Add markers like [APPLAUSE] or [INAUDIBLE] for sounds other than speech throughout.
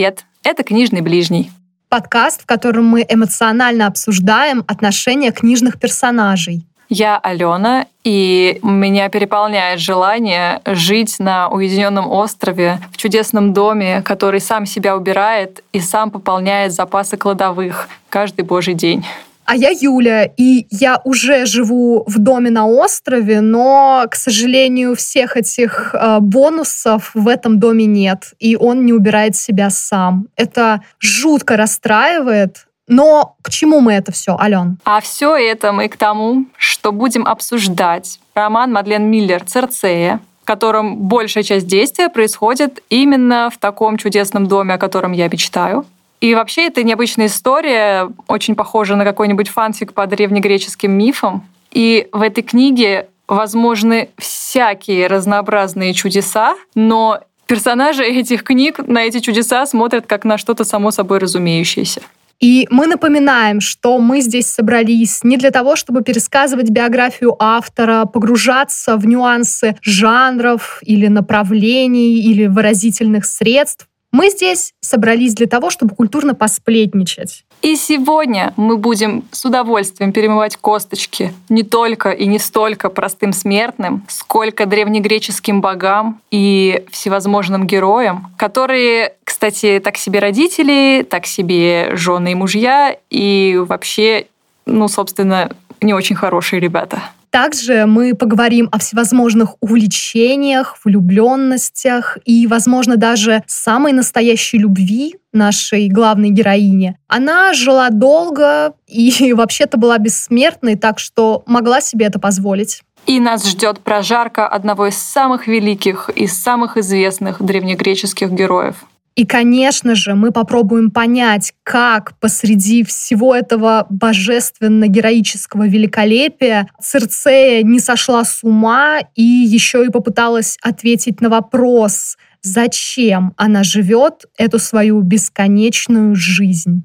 Привет, это «Книжный ближний». Подкаст, в котором мы эмоционально обсуждаем отношения книжных персонажей. Я Алена, и меня переполняет желание жить на уединенном острове, в чудесном доме, который сам себя убирает и сам пополняет запасы кладовых каждый божий день. А я Юля, и я уже живу в доме на острове, но, к сожалению, всех этих э, бонусов в этом доме нет, и он не убирает себя сам. Это жутко расстраивает, но к чему мы это все, Ален? А все это мы к тому, что будем обсуждать роман Мадлен Миллер «Церцея», в котором большая часть действия происходит именно в таком чудесном доме, о котором я мечтаю. И вообще это необычная история, очень похожа на какой-нибудь фанфик по древнегреческим мифам. И в этой книге возможны всякие разнообразные чудеса, но персонажи этих книг на эти чудеса смотрят как на что-то само собой разумеющееся. И мы напоминаем, что мы здесь собрались не для того, чтобы пересказывать биографию автора, погружаться в нюансы жанров или направлений или выразительных средств. Мы здесь собрались для того, чтобы культурно посплетничать. И сегодня мы будем с удовольствием перемывать косточки не только и не столько простым смертным, сколько древнегреческим богам и всевозможным героям, которые, кстати, так себе родители, так себе жены и мужья, и вообще, ну, собственно, не очень хорошие ребята. Также мы поговорим о всевозможных увлечениях, влюбленностях и, возможно, даже самой настоящей любви нашей главной героини. Она жила долго и [LAUGHS] вообще-то была бессмертной, так что могла себе это позволить. И нас ждет прожарка одного из самых великих и самых известных древнегреческих героев и, конечно же, мы попробуем понять, как посреди всего этого божественно-героического великолепия Церцея не сошла с ума и еще и попыталась ответить на вопрос, зачем она живет эту свою бесконечную жизнь.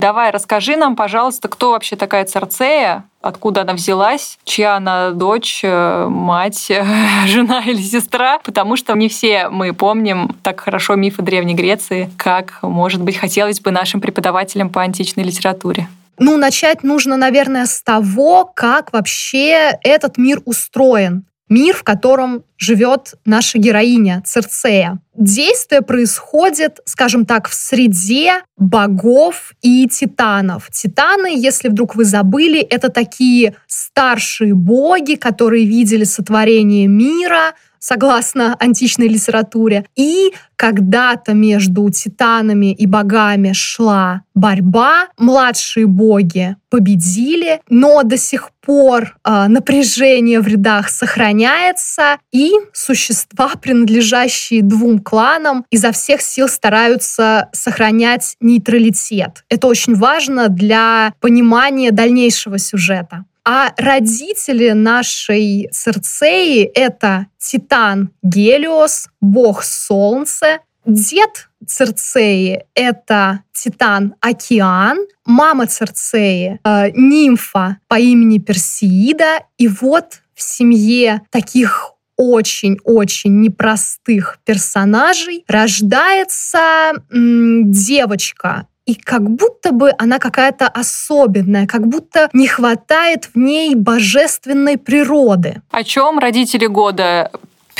Давай, расскажи нам, пожалуйста, кто вообще такая Церцея, откуда она взялась, чья она дочь, э, мать, [LAUGHS] жена или сестра, потому что не все мы помним так хорошо мифы Древней Греции, как, может быть, хотелось бы нашим преподавателям по античной литературе. Ну, начать нужно, наверное, с того, как вообще этот мир устроен мир, в котором живет наша героиня Церцея. Действие происходит, скажем так, в среде богов и титанов. Титаны, если вдруг вы забыли, это такие старшие боги, которые видели сотворение мира, согласно античной литературе. И когда-то между титанами и богами шла борьба, младшие боги победили, но до сих пор э, напряжение в рядах сохраняется, и существа, принадлежащие двум кланам, изо всех сил стараются сохранять нейтралитет. Это очень важно для понимания дальнейшего сюжета. А родители нашей Церцеи — это Титан Гелиос, бог Солнца, Дед Церцеи — это Титан Океан, мама Церцеи э, — нимфа по имени Персеида. И вот в семье таких очень-очень непростых персонажей рождается м, девочка, и как будто бы она какая-то особенная, как будто не хватает в ней божественной природы. О чем родители года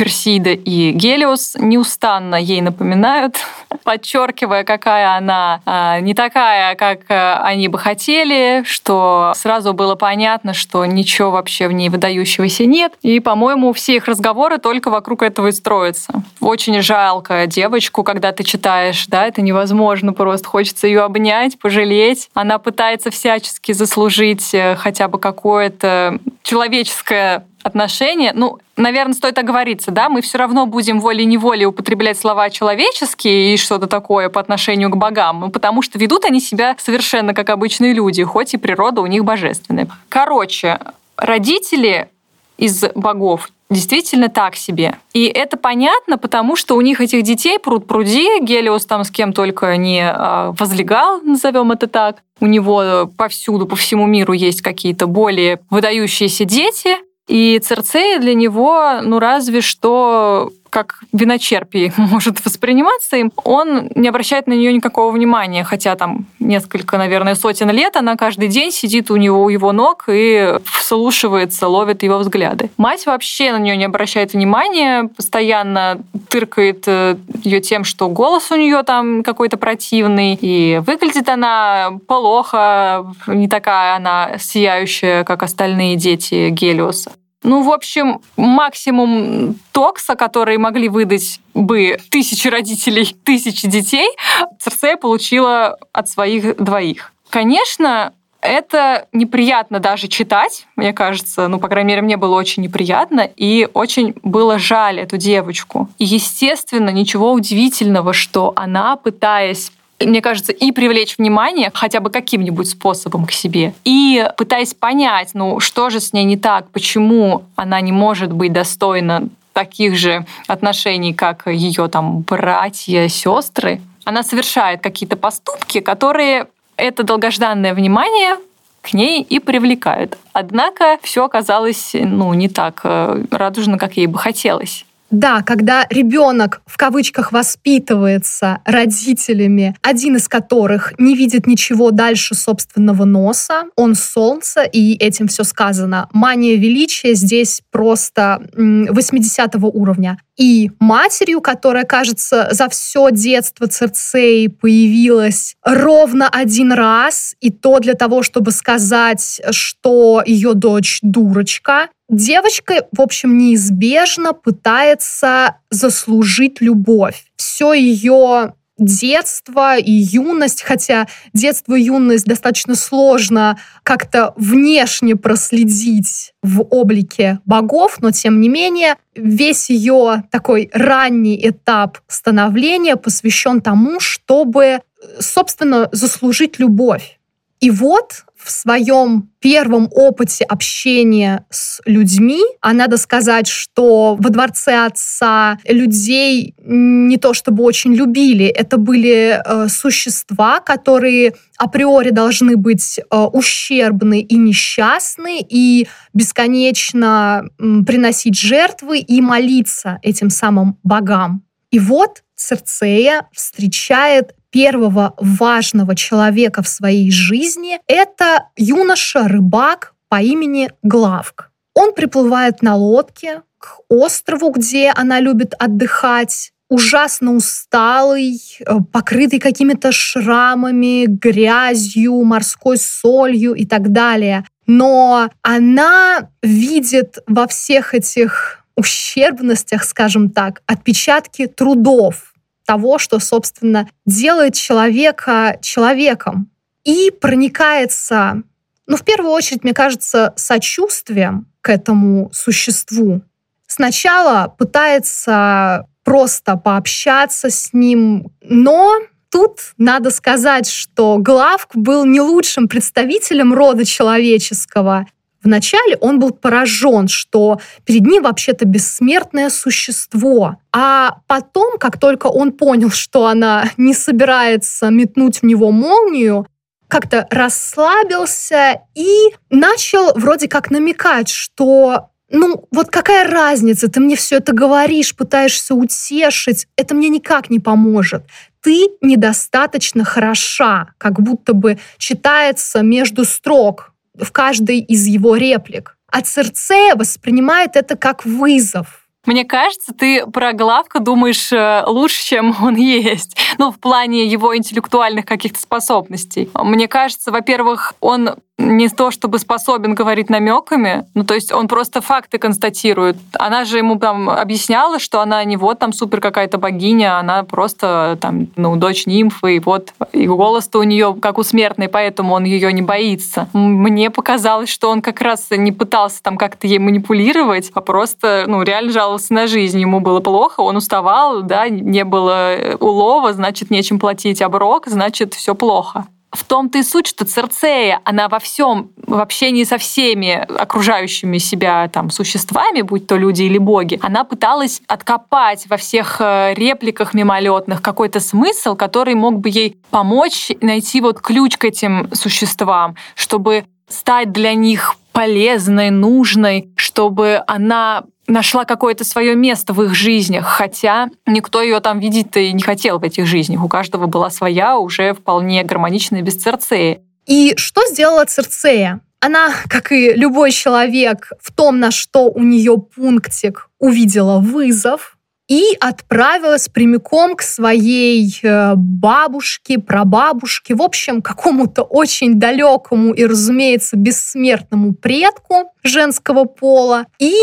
Персида и Гелиос неустанно ей напоминают, [LAUGHS] подчеркивая, какая она а, не такая, как а, они бы хотели, что сразу было понятно, что ничего вообще в ней выдающегося нет. И, по-моему, все их разговоры только вокруг этого и строятся. Очень жалко девочку, когда ты читаешь, да, это невозможно просто. Хочется ее обнять, пожалеть. Она пытается всячески заслужить э, хотя бы какое-то человеческое отношения, ну, наверное, стоит оговориться, да, мы все равно будем волей-неволей употреблять слова человеческие и что-то такое по отношению к богам, ну, потому что ведут они себя совершенно как обычные люди, хоть и природа у них божественная. Короче, родители из богов действительно так себе. И это понятно, потому что у них этих детей пруд пруди, Гелиос там с кем только не а, возлегал, назовем это так. У него повсюду, по всему миру есть какие-то более выдающиеся дети, И Церцея для него, ну, разве что как виночерпий [LAUGHS] может восприниматься им, он не обращает на нее никакого внимания, хотя там несколько, наверное, сотен лет она каждый день сидит у него у его ног и вслушивается, ловит его взгляды. Мать вообще на нее не обращает внимания, постоянно тыркает э, ее тем, что голос у нее там какой-то противный, и выглядит она плохо, не такая она сияющая, как остальные дети Гелиоса. Ну, в общем, максимум токса, который могли выдать бы тысячи родителей, [LAUGHS] тысячи детей, Церцея получила от своих двоих. Конечно, это неприятно даже читать, мне кажется. Ну, по крайней мере, мне было очень неприятно. И очень было жаль эту девочку. И, естественно, ничего удивительного, что она, пытаясь мне кажется, и привлечь внимание хотя бы каким-нибудь способом к себе, и пытаясь понять, ну, что же с ней не так, почему она не может быть достойна таких же отношений, как ее там братья, сестры, она совершает какие-то поступки, которые это долгожданное внимание к ней и привлекают. Однако все оказалось ну, не так э, радужно, как ей бы хотелось. Да, когда ребенок в кавычках воспитывается родителями, один из которых не видит ничего дальше собственного носа, он солнце, и этим все сказано. Мания величия здесь просто 80 уровня. И матерью, которая, кажется, за все детство Церцеи появилась ровно один раз, и то для того, чтобы сказать, что ее дочь дурочка, Девочка, в общем, неизбежно пытается заслужить любовь. Все ее детство и юность, хотя детство и юность достаточно сложно как-то внешне проследить в облике богов, но тем не менее весь ее такой ранний этап становления посвящен тому, чтобы, собственно, заслужить любовь. И вот в своем первом опыте общения с людьми, а надо сказать, что во дворце отца людей не то чтобы очень любили, это были э, существа, которые априори должны быть э, ущербны и несчастны, и бесконечно э, приносить жертвы и молиться этим самым богам. И вот Церцея встречает первого важного человека в своей жизни — это юноша-рыбак по имени Главк. Он приплывает на лодке к острову, где она любит отдыхать, ужасно усталый, э, покрытый какими-то шрамами, грязью, морской солью и так далее. Но она видит во всех этих ущербностях, скажем так, отпечатки трудов, того, что, собственно, делает человека человеком. И проникается, ну, в первую очередь, мне кажется, сочувствием к этому существу. Сначала пытается просто пообщаться с ним, но тут надо сказать, что Главк был не лучшим представителем рода человеческого. Вначале он был поражен, что перед ним вообще-то бессмертное существо. А потом, как только он понял, что она не собирается метнуть в него молнию, как-то расслабился и начал вроде как намекать, что ну, вот какая разница, ты мне все это говоришь, пытаешься утешить, это мне никак не поможет. Ты недостаточно хороша, как будто бы читается между строк в каждой из его реплик. А Церцея воспринимает это как вызов. Мне кажется, ты про Главка думаешь э, лучше, чем [LAUGHS] он есть. Ну, в плане его интеллектуальных каких-то способностей. Мне кажется, во-первых, он не то чтобы способен говорить намеками, ну то есть он просто факты констатирует. Она же ему там объясняла, что она не вот там супер какая-то богиня, она просто там, ну, дочь нимфы, и вот и голос-то у нее как у смертной, поэтому он ее не боится. Мне показалось, что он как раз не пытался там как-то ей манипулировать, а просто, ну, реально жаловался на жизнь. Ему было плохо, он уставал, да, не было улова, значит, нечем платить оброк, значит, все плохо в том-то и суть, что Церцея, она во всем, в общении со всеми окружающими себя там существами, будь то люди или боги, она пыталась откопать во всех э, репликах мимолетных какой-то смысл, который мог бы ей помочь найти вот ключ к этим существам, чтобы стать для них полезной, нужной, чтобы она нашла какое-то свое место в их жизнях, хотя никто ее там видеть-то и не хотел в этих жизнях. У каждого была своя, уже вполне гармоничная без Церцеи. И что сделала Церцея? Она, как и любой человек, в том, на что у нее пунктик, увидела вызов, и отправилась прямиком к своей э, бабушке, прабабушке, в общем, какому-то очень далекому и, разумеется, бессмертному предку женского пола и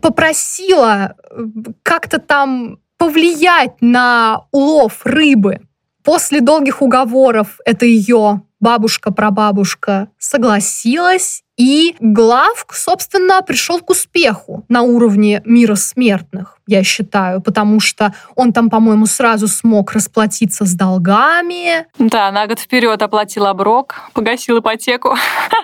попросила э, как-то там повлиять на улов рыбы. После долгих уговоров это ее бабушка-прабабушка согласилась, и Главк, собственно, пришел к успеху на уровне мира смертных, я считаю, потому что он там, по-моему, сразу смог расплатиться с долгами. Да, на год вперед оплатил оброк, погасил ипотеку.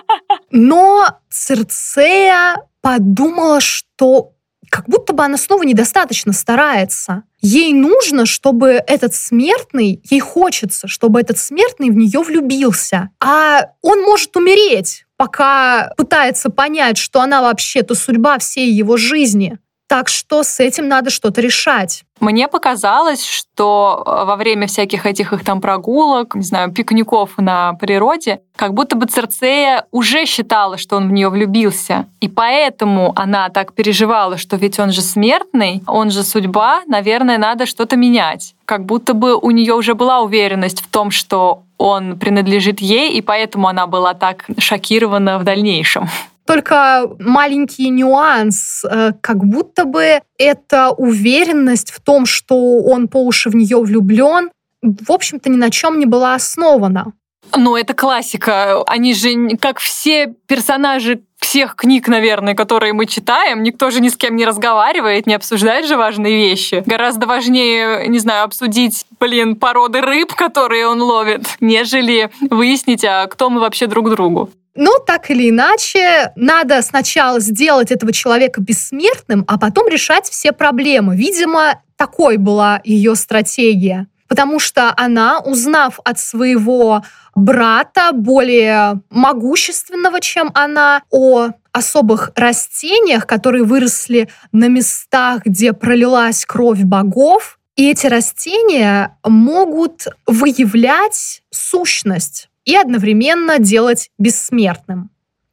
[LAUGHS] Но Церцея подумала, что как будто бы она снова недостаточно старается. Ей нужно, чтобы этот смертный, ей хочется, чтобы этот смертный в нее влюбился. А он может умереть, пока пытается понять, что она вообще-то судьба всей его жизни. Так что с этим надо что-то решать. Мне показалось, что э, во время всяких этих их там прогулок, не знаю, пикников на природе, как будто бы Церцея уже считала, что он в нее влюбился. И поэтому она так переживала, что ведь он же смертный, он же судьба, наверное, надо что-то менять. Как будто бы у нее уже была уверенность в том, что он принадлежит ей, и поэтому она была так шокирована в дальнейшем. Только маленький нюанс, э, как будто бы эта уверенность в том, что он по уши в нее влюблен, в общем-то, ни на чем не была основана. Ну, это классика. Они же, как все персонажи всех книг, наверное, которые мы читаем, никто же ни с кем не разговаривает, не обсуждает же важные вещи. Гораздо важнее, не знаю, обсудить, блин, породы рыб, которые он ловит, нежели выяснить, а кто мы вообще друг другу. Но так или иначе, надо сначала сделать этого человека бессмертным, а потом решать все проблемы. Видимо, такой была ее стратегия. Потому что она, узнав от своего брата, более могущественного, чем она, о особых растениях, которые выросли на местах, где пролилась кровь богов, и эти растения могут выявлять сущность и одновременно делать бессмертным.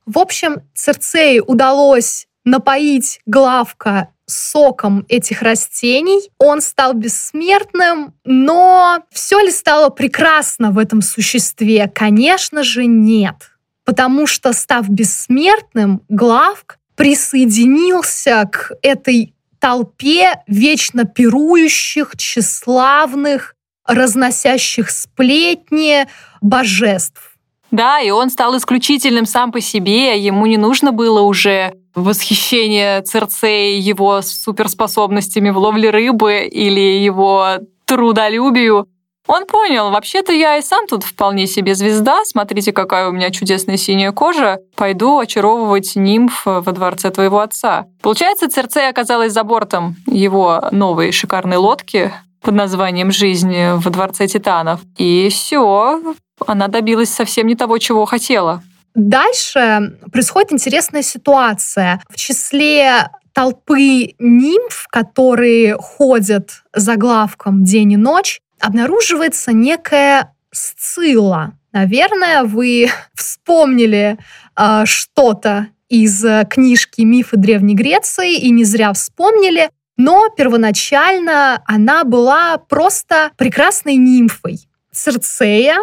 В общем, Церцеи удалось напоить Главка соком этих растений. Он стал бессмертным, но все ли стало прекрасно в этом существе? Конечно же, нет. Потому что, став бессмертным, Главк присоединился к этой толпе вечно пирующих, тщеславных, разносящих сплетни божеств. Да, и он стал исключительным сам по себе, ему не нужно было уже восхищение Церцеи его суперспособностями в ловле рыбы или его трудолюбию. Он понял, вообще-то я и сам тут вполне себе звезда, смотрите, какая у меня чудесная синяя кожа, пойду очаровывать нимф во дворце твоего отца. Получается, Церцея оказалась за бортом его новой шикарной лодки, под названием «Жизнь во дворце титанов». И все, она добилась совсем не того, чего хотела. Дальше происходит интересная ситуация. В числе толпы нимф, которые ходят за главком день и ночь, обнаруживается некая Сцилла. Наверное, вы [LAUGHS] вспомнили э, что-то из книжки «Мифы Древней Греции» и не зря вспомнили, но первоначально она была просто прекрасной нимфой. Церцея,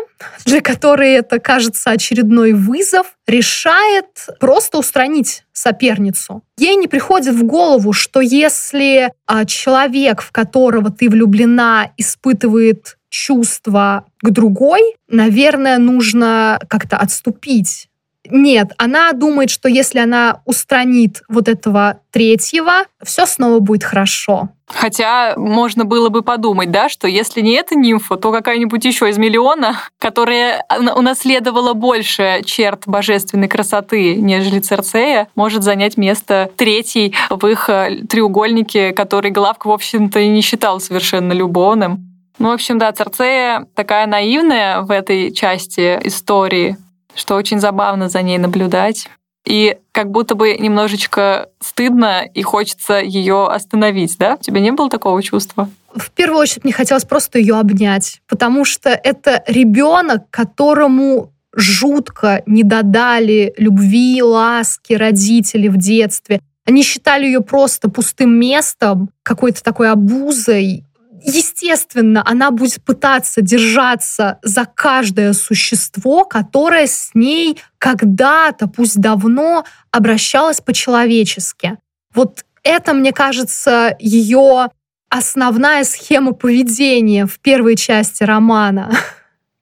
для которой это кажется очередной вызов, решает просто устранить соперницу. Ей не приходит в голову, что если а, человек, в которого ты влюблена, испытывает чувства к другой, наверное, нужно как-то отступить нет, она думает, что если она устранит вот этого третьего, все снова будет хорошо. Хотя можно было бы подумать, да, что если не эта нимфа, то какая-нибудь еще из миллиона, которая унаследовала больше черт божественной красоты, нежели Церцея, может занять место третьей в их э, треугольнике, который Главк, в общем-то, и не считал совершенно любовным. Ну, в общем, да, Церцея такая наивная в этой части истории, что очень забавно за ней наблюдать. и как будто бы немножечко стыдно и хочется ее остановить, да? У тебя не было такого чувства? В первую очередь мне хотелось просто ее обнять, потому что это ребенок, которому жутко не додали любви, ласки родители в детстве. Они считали ее просто пустым местом, какой-то такой обузой. Естественно, она будет пытаться держаться за каждое существо, которое с ней когда-то, пусть давно, обращалось по-человечески. Вот это, мне кажется, ее основная схема поведения в первой части романа.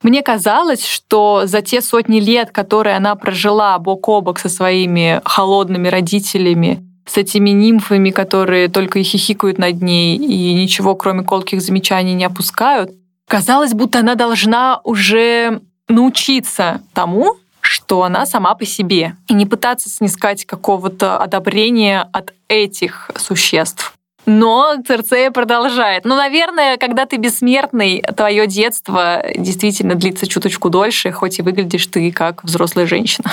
Мне казалось, что за те сотни лет, которые она прожила бок о бок со своими холодными родителями, с этими нимфами, которые только и хихикают над ней и ничего, кроме колких замечаний, не опускают, казалось, будто она должна уже научиться тому, что она сама по себе, и не пытаться снискать какого-то одобрения от этих существ. Но Церцея продолжает. Ну, наверное, когда ты бессмертный, твое детство действительно длится чуточку дольше, хоть и выглядишь ты как взрослая женщина.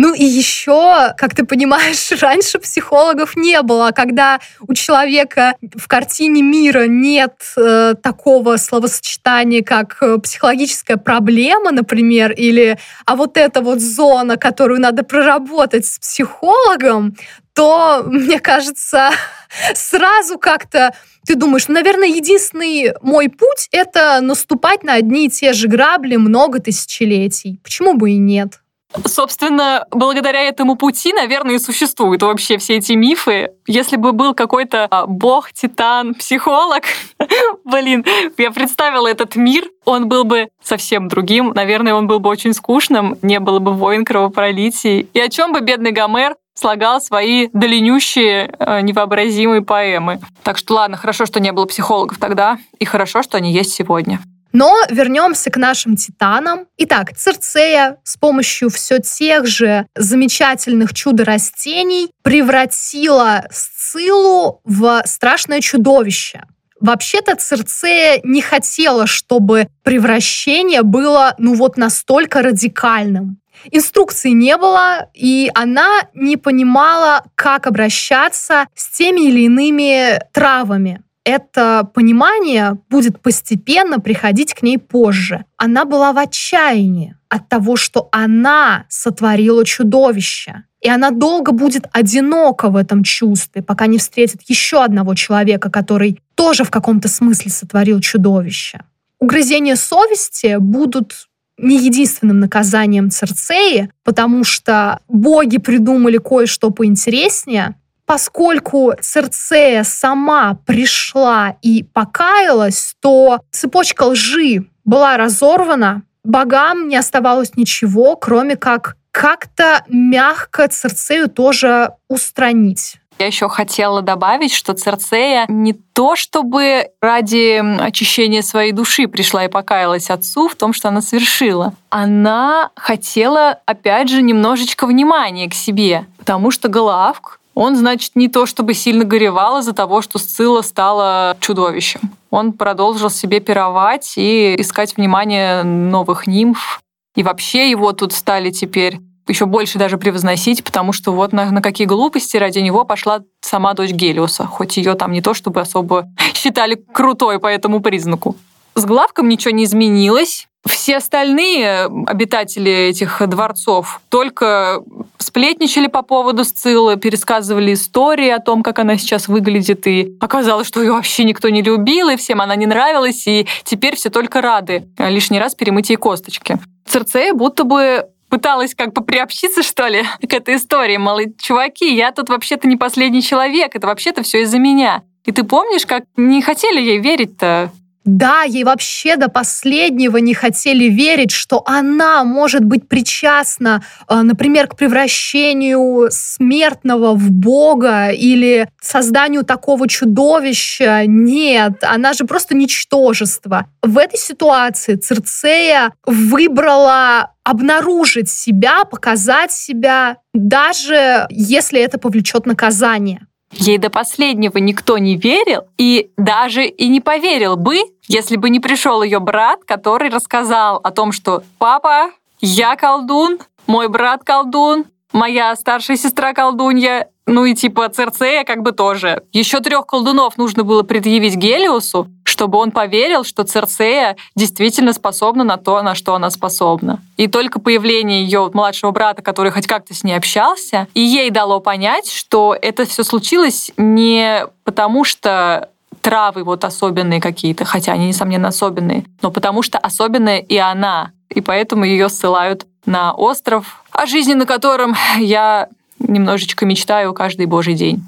Ну и еще, как ты понимаешь, [LAUGHS] раньше психологов не было. Когда у человека в картине мира нет э, такого словосочетания, как э, психологическая проблема, например, или а вот эта вот зона, которую надо проработать с психологом, то, [LAUGHS] мне кажется, [LAUGHS] сразу как-то ты думаешь, ну, наверное, единственный мой путь — это наступать на одни и те же грабли много тысячелетий. Почему бы и нет? Собственно, благодаря этому пути, наверное, и существуют вообще все эти мифы. Если бы был какой-то а, бог, титан, психолог, [LAUGHS] блин, я представила этот мир, он был бы совсем другим. Наверное, он был бы очень скучным, не было бы войн, кровопролитий. И о чем бы бедный Гомер слагал свои длиннющие, э, невообразимые поэмы. Так что ладно, хорошо, что не было психологов тогда, и хорошо, что они есть сегодня. Но вернемся к нашим титанам. Итак, Церцея с помощью все тех же замечательных чудо-растений превратила Сцилу в страшное чудовище. Вообще-то Церцея не хотела, чтобы превращение было ну вот настолько радикальным. Инструкции не было, и она не понимала, как обращаться с теми или иными травами это понимание будет постепенно приходить к ней позже. Она была в отчаянии от того, что она сотворила чудовище. И она долго будет одинока в этом чувстве, пока не встретит еще одного человека, который тоже в каком-то смысле сотворил чудовище. Угрызения совести будут не единственным наказанием Церцеи, потому что боги придумали кое-что поинтереснее, поскольку Церцея сама пришла и покаялась, то цепочка лжи была разорвана, богам не оставалось ничего, кроме как как-то мягко Церцею тоже устранить. Я еще хотела добавить, что Церцея не то чтобы ради очищения своей души пришла и покаялась отцу в том, что она совершила. Она хотела, опять же, немножечко внимания к себе, потому что Галавк он, значит, не то чтобы сильно горевал из-за того, что Сцилла стала чудовищем. Он продолжил себе пировать и искать внимание новых нимф. И вообще его тут стали теперь еще больше даже превозносить, потому что вот на, на какие глупости ради него пошла сама дочь Гелиуса, хоть ее там не то чтобы особо [LAUGHS] считали крутой по этому признаку. С главком ничего не изменилось. Все остальные обитатели этих дворцов только сплетничали по поводу Сциллы, пересказывали истории о том, как она сейчас выглядит, и оказалось, что ее вообще никто не любил, и всем она не нравилась, и теперь все только рады лишний раз перемыть ей косточки. Церцея будто бы пыталась как бы приобщиться, что ли, [LAUGHS] к этой истории. Мол, чуваки, я тут вообще-то не последний человек, это вообще-то все из-за меня. И ты помнишь, как не хотели ей верить-то? Да, ей вообще до последнего не хотели верить, что она может быть причастна, э, например, к превращению смертного в Бога или созданию такого чудовища. Нет, она же просто ничтожество. В этой ситуации Цирцея выбрала обнаружить себя, показать себя, даже если это повлечет наказание. Ей до последнего никто не верил, и даже и не поверил бы, если бы не пришел ее брат, который рассказал о том, что «папа, я колдун, мой брат колдун, моя старшая сестра колдунья, ну и типа Церцея как бы тоже. Еще трех колдунов нужно было предъявить Гелиусу, чтобы он поверил, что Церцея действительно способна на то, на что она способна. И только появление ее младшего брата, который хоть как-то с ней общался, и ей дало понять, что это все случилось не потому, что травы вот особенные какие-то, хотя они, несомненно, особенные, но потому что особенная и она. И поэтому ее ссылают на остров, о жизни на котором я немножечко мечтаю каждый божий день.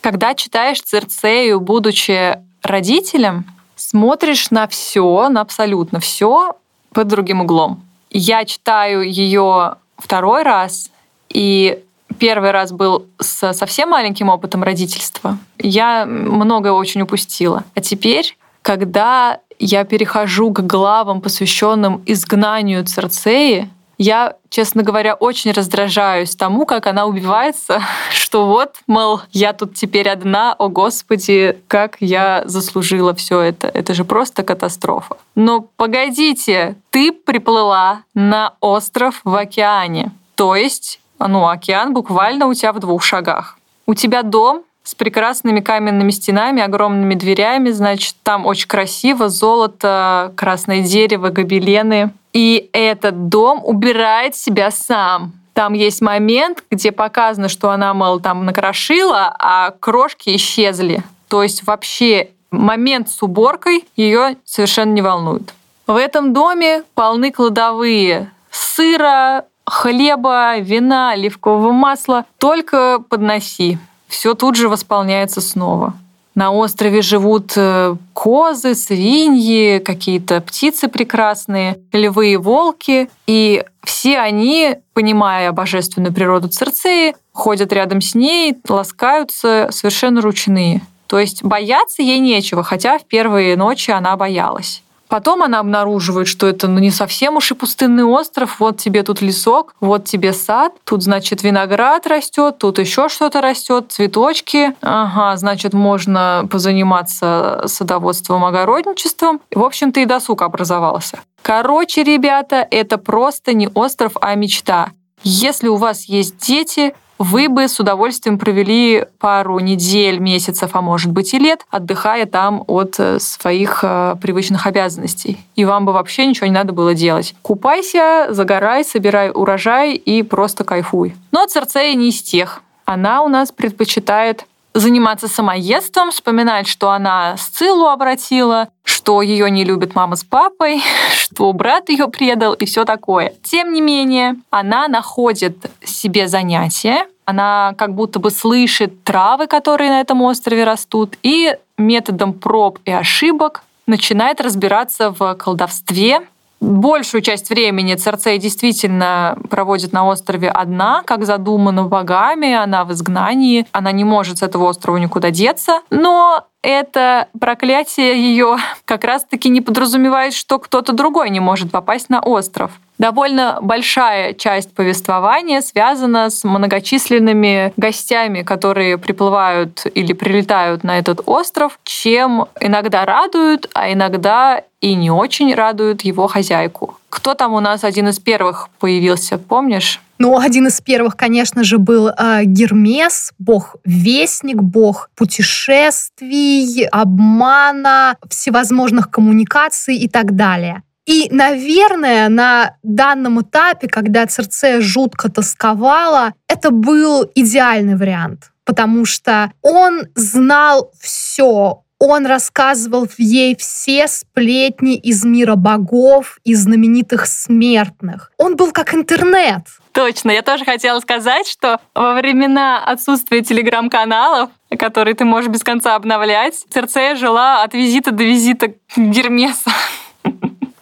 Когда читаешь Церцею, будучи родителем, смотришь на все, на абсолютно все под другим углом. Я читаю ее второй раз, и первый раз был с совсем маленьким опытом родительства. Я многое очень упустила. А теперь, когда я перехожу к главам, посвященным изгнанию Церцеи, я, честно говоря, очень раздражаюсь тому, как она убивается, [LAUGHS] что вот, мол, я тут теперь одна, о господи, как я заслужила все это. Это же просто катастрофа. Но погодите, ты приплыла на остров в океане. То есть, ну, океан буквально у тебя в двух шагах. У тебя дом, с прекрасными каменными стенами, огромными дверями, значит, там очень красиво, золото, красное дерево, гобелены. И этот дом убирает себя сам. Там есть момент, где показано, что она, мол, там накрошила, а крошки исчезли. То есть вообще момент с уборкой ее совершенно не волнует. В этом доме полны кладовые сыра, хлеба, вина, оливкового масла. Только подноси все тут же восполняется снова. На острове живут э, козы, свиньи, какие-то птицы прекрасные, львы и волки. И все они, понимая божественную природу Церцеи, ходят рядом с ней, ласкаются совершенно ручные. То есть бояться ей нечего, хотя в первые ночи она боялась. Потом она обнаруживает, что это ну, не совсем уж и пустынный остров. Вот тебе тут лесок, вот тебе сад, тут, значит, виноград растет, тут еще что-то растет, цветочки. Ага, значит, можно позаниматься садоводством, огородничеством. В общем-то, и досуг образовался. Короче, ребята, это просто не остров, а мечта. Если у вас есть дети, вы бы с удовольствием провели пару недель, месяцев, а может быть и лет, отдыхая там от э, своих э, привычных обязанностей. И вам бы вообще ничего не надо было делать. Купайся, загорай, собирай урожай и просто кайфуй. Но Церцея не из тех. Она у нас предпочитает заниматься самоедством, вспоминать, что она Сциллу обратила, что ее не любит мама с папой, [LAUGHS] что брат ее предал и все такое. Тем не менее, она находит себе занятие, она как будто бы слышит травы, которые на этом острове растут, и методом проб и ошибок начинает разбираться в колдовстве, большую часть времени Церцея действительно проводит на острове одна, как задумано богами, она в изгнании, она не может с этого острова никуда деться, но это проклятие ее [LAUGHS] как раз-таки не подразумевает, что кто-то другой не может попасть на остров. Довольно большая часть повествования связана с многочисленными гостями, которые приплывают или прилетают на этот остров, чем иногда радуют, а иногда и не очень радуют его хозяйку. Кто там у нас один из первых появился, помнишь? Ну, один из первых, конечно же, был э, Гермес, бог-вестник, бог путешествий, обмана, всевозможных коммуникаций и так далее. И, наверное, на данном этапе, когда Церцея жутко тосковала, это был идеальный вариант, потому что он знал все, он рассказывал ей все сплетни из мира богов и знаменитых смертных. Он был как интернет. Точно, я тоже хотела сказать, что во времена отсутствия телеграм-каналов, которые ты можешь без конца обновлять, Церцея жила от визита до визита Гермеса.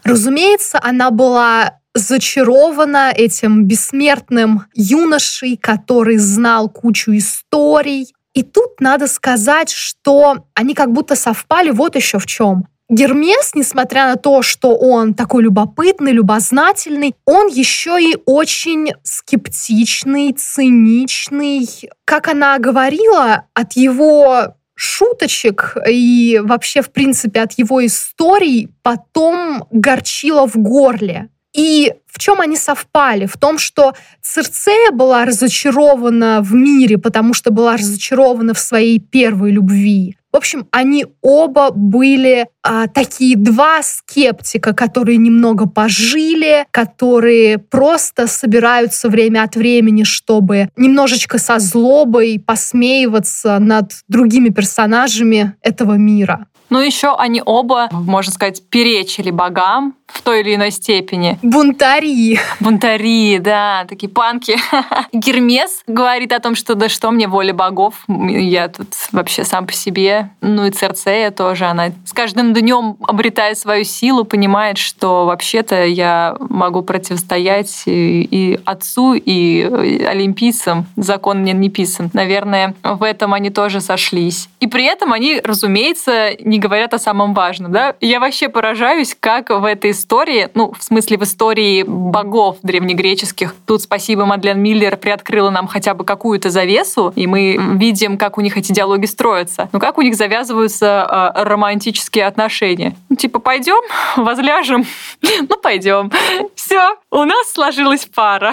Разумеется, она была зачарована этим бессмертным юношей, который знал кучу историй. И тут надо сказать, что они как будто совпали вот еще в чем. Гермес, несмотря на то, что он такой любопытный, любознательный, он еще и очень скептичный, циничный. Как она говорила, от его шуточек и вообще, в принципе, от его историй потом горчило в горле. И в чем они совпали? В том, что Цирцея была разочарована в мире, потому что была разочарована в своей первой любви. В общем, они оба были а, такие два скептика, которые немного пожили, которые просто собираются время от времени, чтобы немножечко со злобой посмеиваться над другими персонажами этого мира. Ну, еще они оба, можно сказать, перечили богам в той или иной степени. Бунтари. Бунтари, да, такие панки. [LAUGHS] Гермес говорит о том, что да что мне воля богов, я тут вообще сам по себе. Ну и Церцея тоже, она с каждым днем обретая свою силу, понимает, что вообще-то я могу противостоять и, и отцу, и олимпийцам. Закон мне не писан. Наверное, в этом они тоже сошлись. И при этом они, разумеется, не говорят о самом важном. Да? Я вообще поражаюсь, как в этой истории, ну, в смысле в истории богов древнегреческих, тут спасибо Мадлен Миллер приоткрыла нам хотя бы какую-то завесу, и мы видим, как у них эти диалоги строятся. Ну, как у них завязываются э, романтические отношения. Ну, типа, пойдем, [LAUGHS] возляжем, [LAUGHS] ну, пойдем. Все, у нас сложилась пара.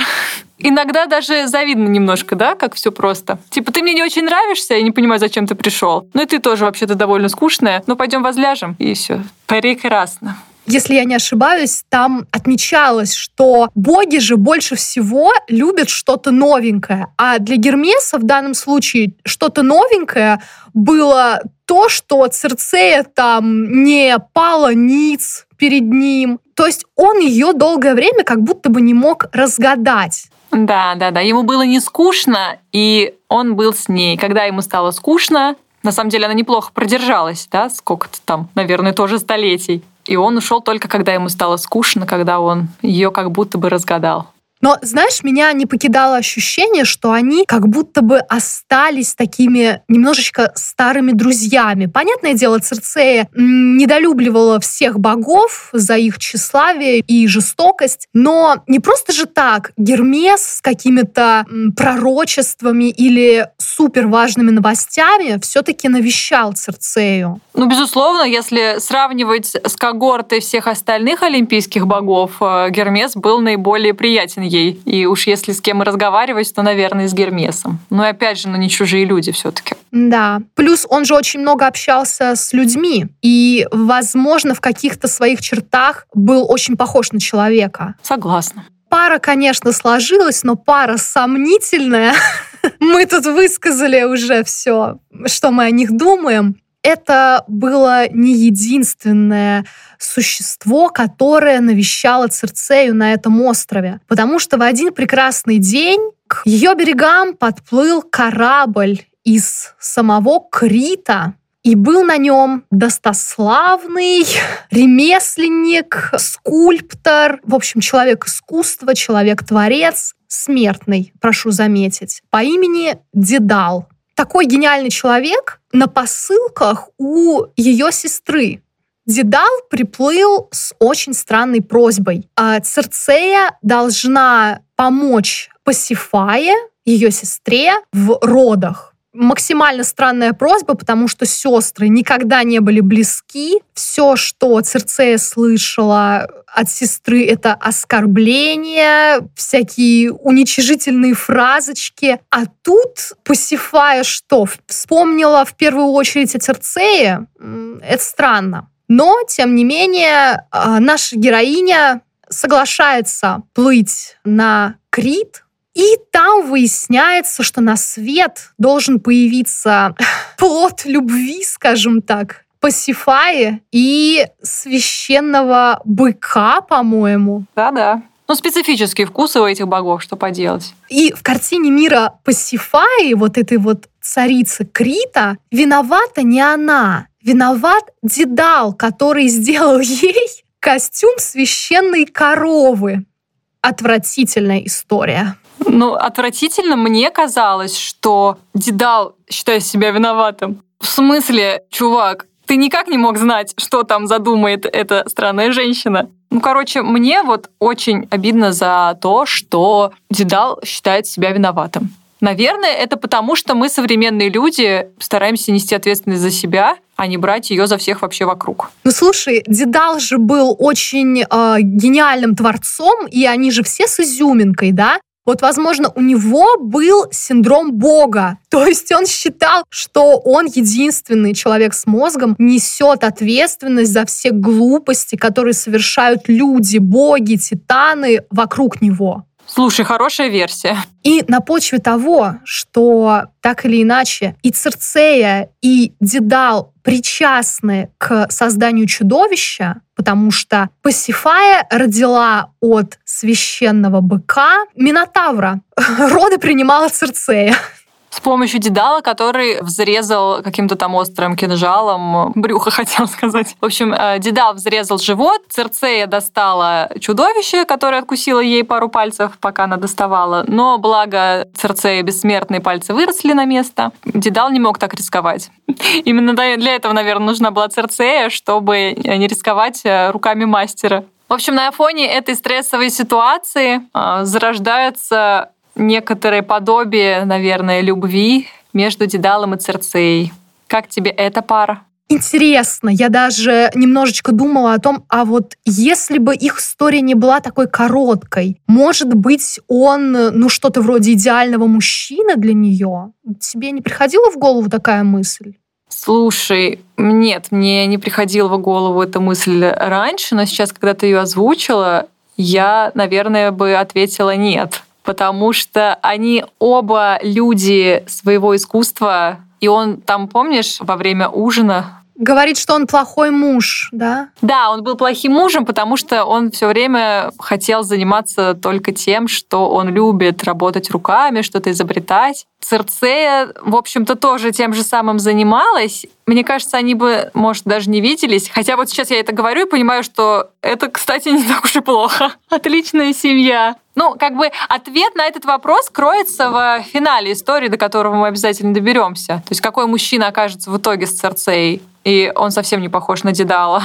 Иногда даже завидно немножко, да, как все просто. Типа, ты мне не очень нравишься, я не понимаю, зачем ты пришел. Ну и ты тоже вообще-то довольно скучная. Ну пойдем возляжем. И все. Прекрасно если я не ошибаюсь, там отмечалось, что боги же больше всего любят что-то новенькое. А для Гермеса в данном случае что-то новенькое было то, что Церцея там не пала ниц перед ним. То есть он ее долгое время как будто бы не мог разгадать. Да, да, да. Ему было не скучно, и он был с ней. Когда ему стало скучно, на самом деле она неплохо продержалась, да, сколько-то там, наверное, тоже столетий. И он ушел только когда ему стало скучно, когда он ее как будто бы разгадал. Но, знаешь, меня не покидало ощущение, что они как будто бы остались такими немножечко старыми друзьями. Понятное дело, Церцея недолюбливала всех богов за их тщеславие и жестокость, но не просто же так Гермес с какими-то пророчествами или супер важными новостями все-таки навещал Церцею. Ну, безусловно, если сравнивать с когортой всех остальных олимпийских богов, э, Гермес был наиболее приятен ей. И уж если с кем и разговаривать, то, наверное, с Гермесом. Но и опять же, ну не чужие люди все-таки. Да. Плюс он же очень много общался с людьми. И, возможно, в каких-то своих чертах был очень похож на человека. Согласна. Пара, конечно, сложилась, но пара сомнительная. [LAUGHS] Мы тут высказали уже все, что мы о них думаем это было не единственное существо, которое навещало Церцею на этом острове. Потому что в один прекрасный день к ее берегам подплыл корабль из самого Крита, и был на нем достославный ремесленник, скульптор, в общем, человек искусства, человек-творец, смертный, прошу заметить, по имени Дедал такой гениальный человек на посылках у ее сестры. Дедал приплыл с очень странной просьбой. А Церцея должна помочь Пасифае, ее сестре, в родах максимально странная просьба, потому что сестры никогда не были близки. Все, что Церцея слышала от сестры, это оскорбления, всякие уничижительные фразочки. А тут Пасифая что? Вспомнила в первую очередь о Церцее? Это странно. Но, тем не менее, а, наша героиня соглашается плыть на Крит, и там выясняется, что на свет должен появиться [LAUGHS] плод любви, скажем так, Пасифаи и священного быка, по-моему. Да-да. Ну, специфические вкусы у этих богов, что поделать. И в картине мира Пасифаи, вот этой вот царицы Крита, виновата не она. Виноват Дедал, который сделал [LAUGHS] ей костюм священной коровы. Отвратительная история. [LAUGHS] Ну, отвратительно мне казалось, что Дедал считает себя виноватым. В смысле, чувак, ты никак не мог знать, что там задумает эта странная женщина. Ну, короче, мне вот очень обидно за то, что Дедал считает себя виноватым. Наверное, это потому, что мы, современные люди, стараемся нести ответственность за себя, а не брать ее за всех вообще вокруг. Ну слушай, Дедал же был очень э, гениальным творцом, и они же все с изюминкой, да? Вот, возможно, у него был синдром Бога. [LAUGHS] То есть он считал, что он единственный человек с мозгом несет ответственность за все глупости, которые совершают люди, боги, титаны вокруг него. Слушай, хорошая версия. И на почве того, что так или иначе и Церцея, и Дедал причастны к созданию чудовища, потому что Пасифая родила от священного быка Минотавра. [LAUGHS] Роды принимала Церцея. С помощью Дедала, который взрезал каким-то там острым кинжалом, брюхо [LAUGHS] хотел сказать. В общем, э, Дедал взрезал живот, Церцея достала чудовище, которое откусило ей пару пальцев, пока она доставала. Но благо Церцея бессмертные пальцы выросли на место. Дедал не мог так рисковать. [LAUGHS] Именно для этого, наверное, нужна была Церцея, чтобы не рисковать э, руками мастера. В общем, на фоне этой стрессовой ситуации э, зарождается некоторое подобие, наверное, любви между Дедалом и Церцеей. Как тебе эта пара? Интересно, я даже немножечко думала о том, а вот если бы их история не была такой короткой, может быть, он, ну, что-то вроде идеального мужчины для нее? Тебе не приходила в голову такая мысль? Слушай, нет, мне не приходила в голову эта мысль раньше, но сейчас, когда ты ее озвучила, я, наверное, бы ответила нет потому что они оба люди своего искусства. И он там, помнишь, во время ужина Говорит, что он плохой муж, да? Да, он был плохим мужем, потому что он все время хотел заниматься только тем, что он любит работать руками, что-то изобретать. Церцея, в общем-то, тоже тем же самым занималась. Мне кажется, они бы, может, даже не виделись. Хотя вот сейчас я это говорю и понимаю, что это, кстати, [LAUGHS] не так уж и плохо. Отличная семья. Ну, как бы ответ на этот вопрос кроется в финале истории, до которого мы обязательно доберемся. То есть какой мужчина окажется в итоге с Церцеей. И он совсем не похож на Дедала.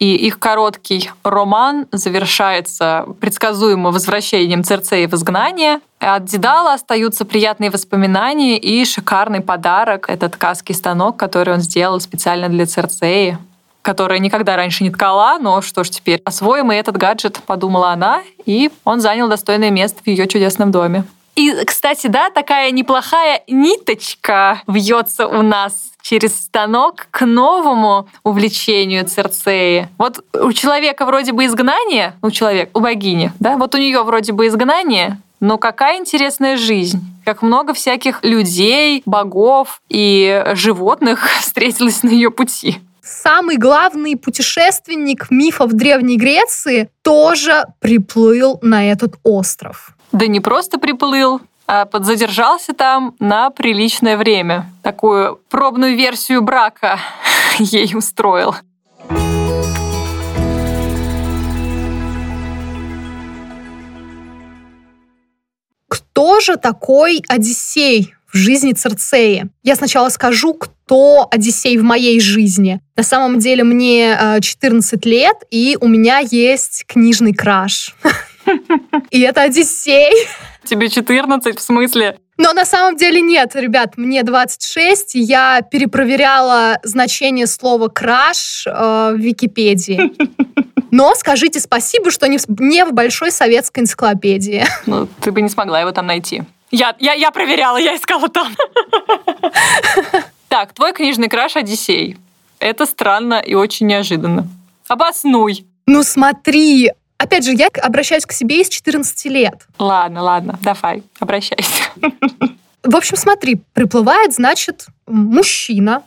И их короткий роман завершается предсказуемо возвращением Церцеи в изгнание. От Дедала остаются приятные воспоминания и шикарный подарок — это ткацкий станок, который он сделал специально для Церцеи которая никогда раньше не ткала, но что ж теперь, освоим и этот гаджет, подумала она, и он занял достойное место в ее чудесном доме. И, кстати, да, такая неплохая ниточка вьется у нас через станок к новому увлечению Церцеи. Вот у человека вроде бы изгнание, у человека, у богини, да, вот у нее вроде бы изгнание, но какая интересная жизнь. Как много всяких людей, богов и животных [LAUGHS] встретилось на ее пути. Самый главный путешественник мифов Древней Греции тоже приплыл на этот остров. Да не просто приплыл, подзадержался там на приличное время. Такую пробную версию брака [LAUGHS] ей устроил. Кто же такой Одиссей в жизни Церцеи? Я сначала скажу, кто Одиссей в моей жизни. На самом деле мне 14 э, лет, и у меня есть книжный краш. [LAUGHS] И это Одиссей. Тебе 14, в смысле? Но на самом деле нет, ребят, мне 26, я перепроверяла значение слова «краш» э, в Википедии. [LAUGHS] Но скажите спасибо, что не в, не в большой советской энциклопедии. Ну, ты бы не смогла его там найти. Я, я, я проверяла, я искала там. Так, твой книжный краш «Одиссей». Это странно и очень неожиданно. Обоснуй. Ну смотри, Опять же, я обращаюсь к себе из 14 лет. Ладно, ладно, давай, обращайся. В общем, смотри, приплывает, значит, мужчина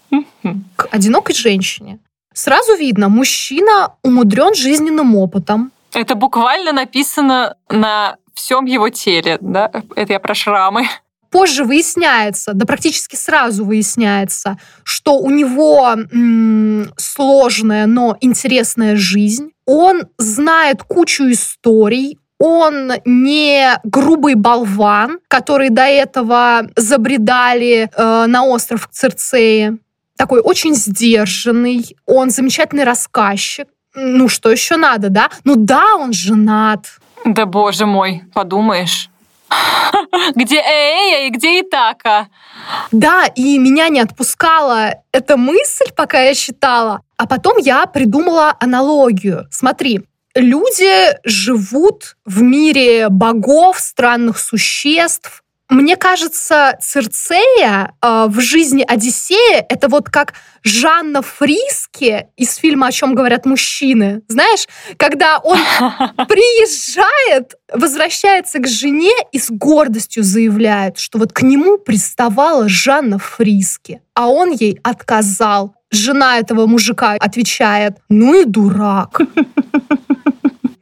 к одинокой женщине. Сразу видно, мужчина умудрен жизненным опытом. Это буквально написано на всем его теле, да? Это я про шрамы. Позже выясняется, да практически сразу выясняется, что у него м- сложная, но интересная жизнь он знает кучу историй, он не грубый болван, который до этого забредали э, на остров Церцеи. Такой очень сдержанный, он замечательный рассказчик. Ну, что еще надо, да? Ну да, он женат. Да боже мой, подумаешь. [LAUGHS] Где Эя и где Итака? Да, и меня не отпускала эта мысль, пока я считала. А потом я придумала аналогию. Смотри, люди живут в мире богов, странных существ, мне кажется, Цирцея э, в жизни Одиссея это вот как Жанна Фриске из фильма «О чем говорят мужчины». Знаешь, когда он [LAUGHS] приезжает, возвращается к жене и с гордостью заявляет, что вот к нему приставала Жанна Фриске, а он ей отказал. Жена этого мужика отвечает, ну и дурак. [LAUGHS]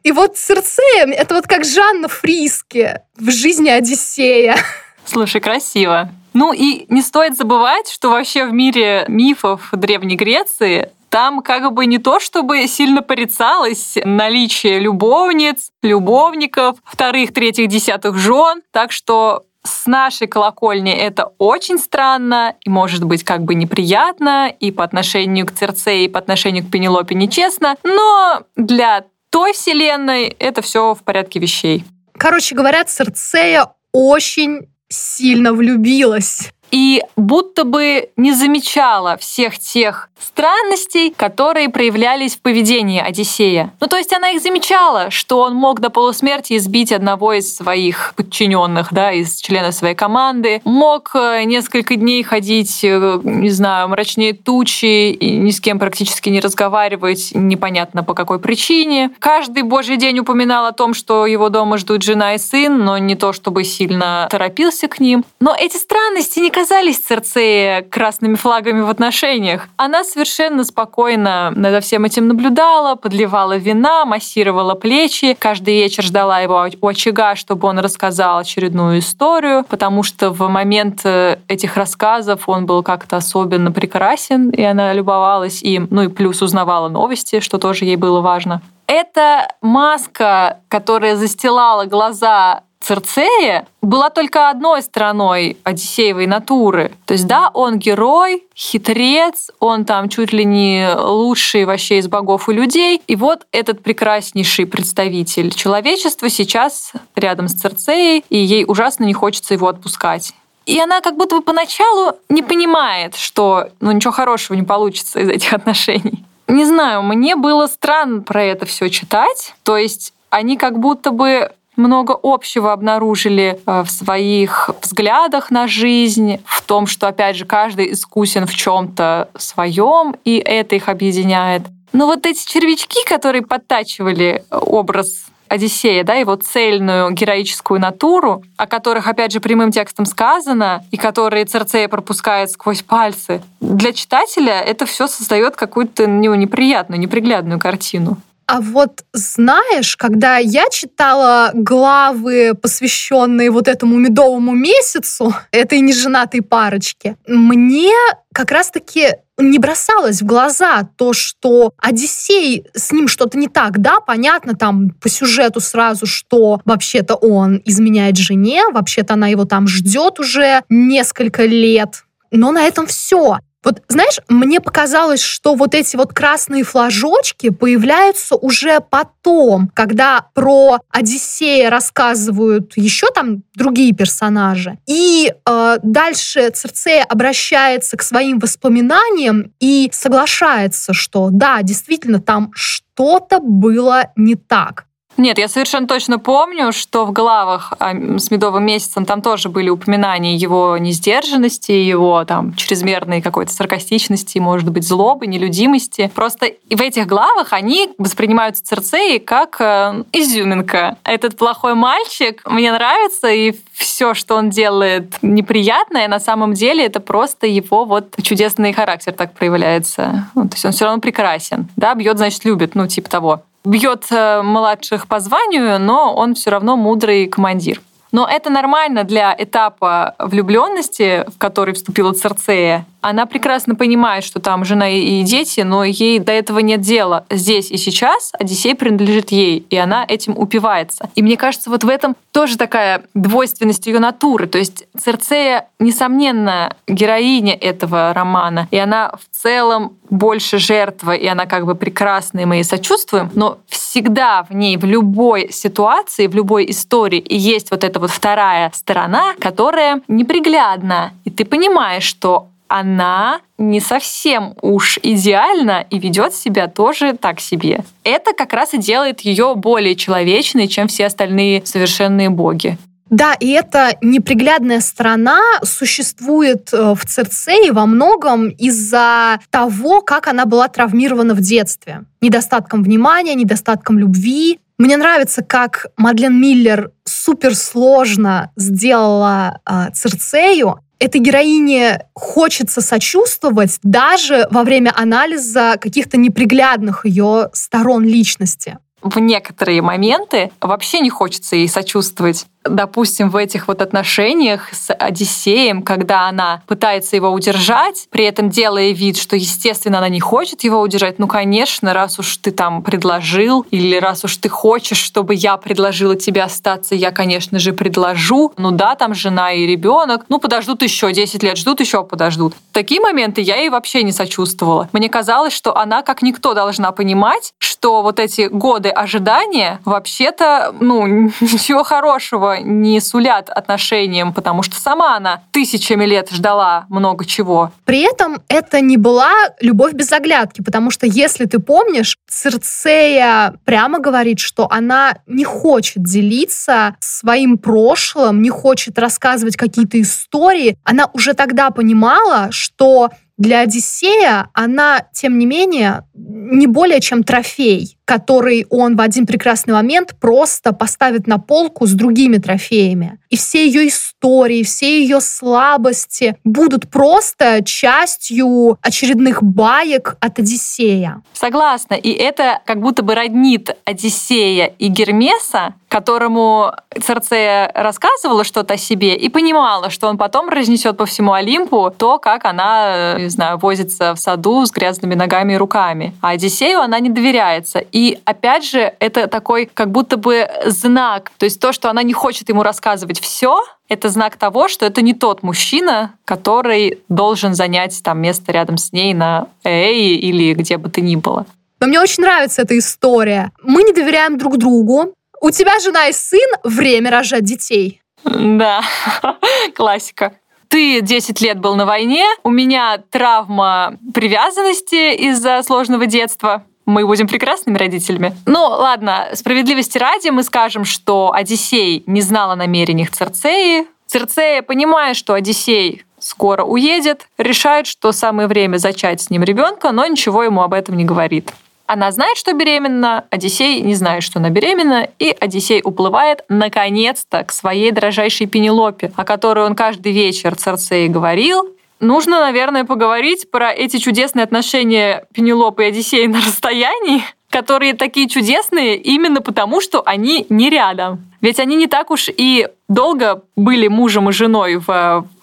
И вот Цирцея — это вот как Жанна Фриске в жизни Одиссея. Слушай, красиво. Ну и не стоит забывать, что вообще в мире мифов Древней Греции там как бы не то, чтобы сильно порицалось наличие любовниц, любовников, вторых, третьих, десятых жен. Так что с нашей колокольни это очень странно и может быть как бы неприятно и по отношению к Церцеи, и по отношению к Пенелопе нечестно, но для той вселенной это все в порядке вещей. Короче говоря, Церцея очень сильно влюбилась и будто бы не замечала всех тех странностей, которые проявлялись в поведении Одиссея. Ну, то есть она их замечала, что он мог до полусмерти избить одного из своих подчиненных, да, из члена своей команды, мог э, несколько дней ходить, э, не знаю, мрачнее тучи, и ни с кем практически не разговаривать, непонятно по какой причине. Каждый божий день упоминал о том, что его дома ждут жена и сын, но не то, чтобы сильно торопился к ним. Но эти странности не казались Церцея красными флагами в отношениях. Она совершенно спокойно над всем этим наблюдала, подливала вина, массировала плечи. Каждый вечер ждала его у очага, чтобы он рассказал очередную историю, потому что в момент э, этих рассказов он был как-то особенно прекрасен, и она любовалась им. Ну и плюс узнавала новости, что тоже ей было важно. Эта маска, которая застилала глаза Церцея была только одной стороной Одиссеевой натуры. То есть, да, он герой, хитрец, он там чуть ли не лучший вообще из богов и людей. И вот этот прекраснейший представитель человечества сейчас рядом с Церцеей, и ей ужасно не хочется его отпускать. И она как будто бы поначалу не понимает, что ну, ничего хорошего не получится из этих отношений. Не знаю, мне было странно про это все читать. То есть они как будто бы много общего обнаружили э, в своих взглядах на жизнь, в том, что, опять же, каждый искусен в чем-то своем, и это их объединяет. Но вот эти червячки, которые подтачивали образ Одиссея, да, его цельную героическую натуру, о которых, опять же, прямым текстом сказано, и которые Церцея пропускает сквозь пальцы, для читателя это все создает какую-то ну, неприятную, неприглядную картину. А вот знаешь, когда я читала главы, посвященные вот этому медовому месяцу, этой неженатой парочке, мне как раз-таки не бросалось в глаза то, что Одиссей, с ним что-то не так, да, понятно там по сюжету сразу, что вообще-то он изменяет жене, вообще-то она его там ждет уже несколько лет, но на этом все. Вот, знаешь, мне показалось, что вот эти вот красные флажочки появляются уже потом, когда про Одиссея рассказывают еще там другие персонажи. И э, дальше Церцея обращается к своим воспоминаниям и соглашается, что да, действительно, там что-то было не так. Нет, я совершенно точно помню, что в главах а, с медовым месяцем там тоже были упоминания его несдержанности, его там чрезмерной какой-то саркастичности, может быть, злобы, нелюдимости. Просто в этих главах они воспринимаются Церцеей как э, изюминка. Этот плохой мальчик мне нравится, и все, что он делает неприятное, на самом деле это просто его вот чудесный характер так проявляется. Ну, то есть он все равно прекрасен. Да, бьет, значит, любит, ну, типа того бьет э, младших по званию, но он все равно мудрый командир. Но это нормально для этапа влюбленности, в который вступила Церцея. Она прекрасно понимает, что там жена и дети, но ей до этого нет дела. Здесь и сейчас Одиссей принадлежит ей, и она этим упивается. И мне кажется, вот в этом тоже такая двойственность ее натуры. То есть Церцея, несомненно, героиня этого романа, и она в целом больше жертва, и она как бы прекрасная, и мы ей сочувствуем, но всегда в ней, в любой ситуации, в любой истории есть вот эта вот вторая сторона, которая неприглядна. И ты понимаешь, что она не совсем уж идеально и ведет себя тоже так себе. Это как раз и делает ее более человечной, чем все остальные совершенные боги. Да, и эта неприглядная сторона существует э, в Церцее во многом из-за того, как она была травмирована в детстве. Недостатком внимания, недостатком любви. Мне нравится, как Мадлен Миллер суперсложно сделала э, Церцею, этой героине хочется сочувствовать даже во время анализа каких-то неприглядных ее сторон личности в некоторые моменты вообще не хочется ей сочувствовать допустим, в этих вот отношениях с Одиссеем, когда она пытается его удержать, при этом делая вид, что, естественно, она не хочет его удержать, ну, конечно, раз уж ты там предложил, или раз уж ты хочешь, чтобы я предложила тебе остаться, я, конечно же, предложу. Ну да, там жена и ребенок, ну, подождут еще 10 лет, ждут еще подождут. Такие моменты я ей вообще не сочувствовала. Мне казалось, что она, как никто, должна понимать, что вот эти годы ожидания вообще-то, ну, [LAUGHS] ничего хорошего не сулят отношениям, потому что сама она тысячами лет ждала много чего. При этом это не была любовь без оглядки, потому что, если ты помнишь, Церцея прямо говорит, что она не хочет делиться своим прошлым, не хочет рассказывать какие-то истории. Она уже тогда понимала, что для Одиссея она, тем не менее, не более чем трофей, который он в один прекрасный момент просто поставит на полку с другими трофеями. И все ее истории, все ее слабости будут просто частью очередных баек от Одиссея. Согласна. И это как будто бы роднит Одиссея и Гермеса, которому Церцея рассказывала что-то о себе и понимала, что он потом разнесет по всему Олимпу то, как она, не знаю, возится в саду с грязными ногами и руками. А Одиссею она не доверяется. И опять же, это такой как будто бы знак. То есть то, что она не хочет ему рассказывать все, это знак того, что это не тот мужчина, который должен занять там место рядом с ней на Эй или где бы то ни было. Но мне очень нравится эта история. Мы не доверяем друг другу. У тебя жена и сын, время рожать детей. Да, [LAUGHS] классика ты 10 лет был на войне, у меня травма привязанности из-за сложного детства, мы будем прекрасными родителями. Ну, ладно, справедливости ради мы скажем, что Одиссей не знал о намерениях Церцеи. Церцея, понимая, что Одиссей скоро уедет, решает, что самое время зачать с ним ребенка, но ничего ему об этом не говорит. Она знает, что беременна, Одиссей не знает, что она беременна, и Одиссей уплывает наконец-то к своей дрожайшей Пенелопе, о которой он каждый вечер Церцеи говорил, Нужно, наверное, поговорить про эти чудесные отношения Пенелопы и Одиссея на расстоянии, которые такие чудесные именно потому, что они не рядом. Ведь они не так уж и долго были мужем и женой в,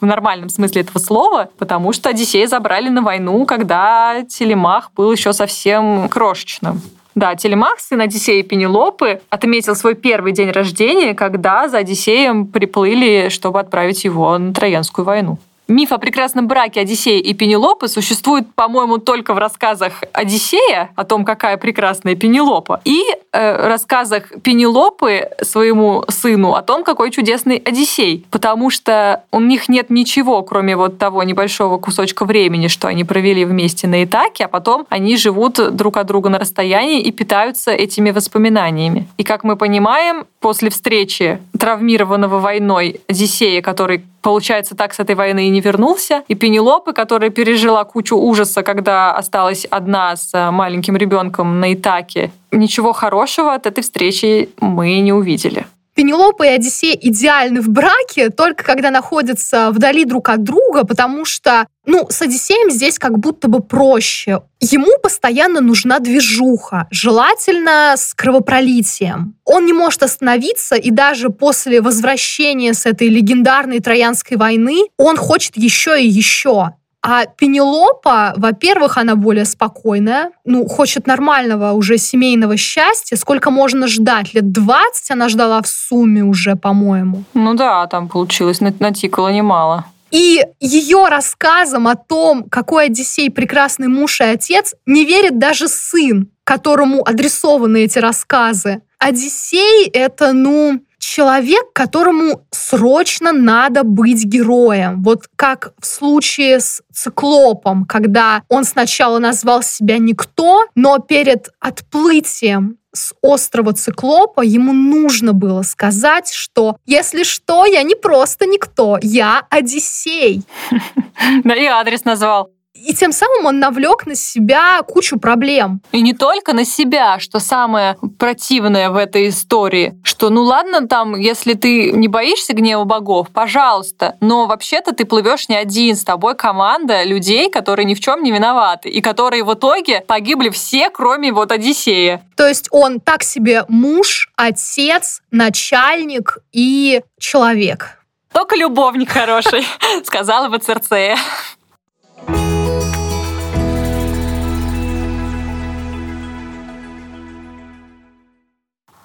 в нормальном смысле этого слова, потому что Одиссея забрали на войну, когда Телемах был еще совсем крошечным. Да, Телемах, сын Одиссея и Пенелопы, отметил свой первый день рождения, когда за Одиссеем приплыли, чтобы отправить его на Троянскую войну. Миф о прекрасном браке Одиссея и Пенелопы существует, по-моему, только в рассказах Одиссея о том, какая прекрасная Пенелопа, и э, рассказах Пенелопы своему сыну о том, какой чудесный Одиссей. Потому что у них нет ничего, кроме вот того небольшого кусочка времени, что они провели вместе на Итаке, а потом они живут друг от друга на расстоянии и питаются этими воспоминаниями. И как мы понимаем, после встречи травмированного войной Одиссея, который получается, так с этой войны и не вернулся. И Пенелопы, которая пережила кучу ужаса, когда осталась одна с э, маленьким ребенком на Итаке, ничего хорошего от этой встречи мы не увидели. Пенелопа и Одиссей идеальны в браке только когда находятся вдали друг от друга, потому что, ну, с Одиссеем здесь как будто бы проще. Ему постоянно нужна движуха, желательно с кровопролитием. Он не может остановиться, и даже после возвращения с этой легендарной Троянской войны он хочет еще и еще. А Пенелопа, во-первых, она более спокойная, ну, хочет нормального уже семейного счастья. Сколько можно ждать? Лет 20 она ждала в сумме уже, по-моему. Ну да, там получилось, натикало немало. И ее рассказом о том, какой Одиссей прекрасный муж и отец, не верит даже сын, которому адресованы эти рассказы. Одиссей — это, ну, человек, которому срочно надо быть героем. Вот как в случае с циклопом, когда он сначала назвал себя никто, но перед отплытием с острова Циклопа ему нужно было сказать, что если что, я не просто никто, я Одиссей. [LAUGHS] Да и адрес назвал. И тем самым он навлек на себя кучу проблем. И не только на себя, что самое противное в этой истории, что ну ладно там, если ты не боишься гнева богов, пожалуйста, но вообще-то ты плывешь не один, с тобой команда людей, которые ни в чем не виноваты, и которые в итоге погибли все, кроме вот Одиссея. То есть он так себе муж, отец, начальник и человек. Только любовник хороший, [LAUGHS] сказала бы Церцея.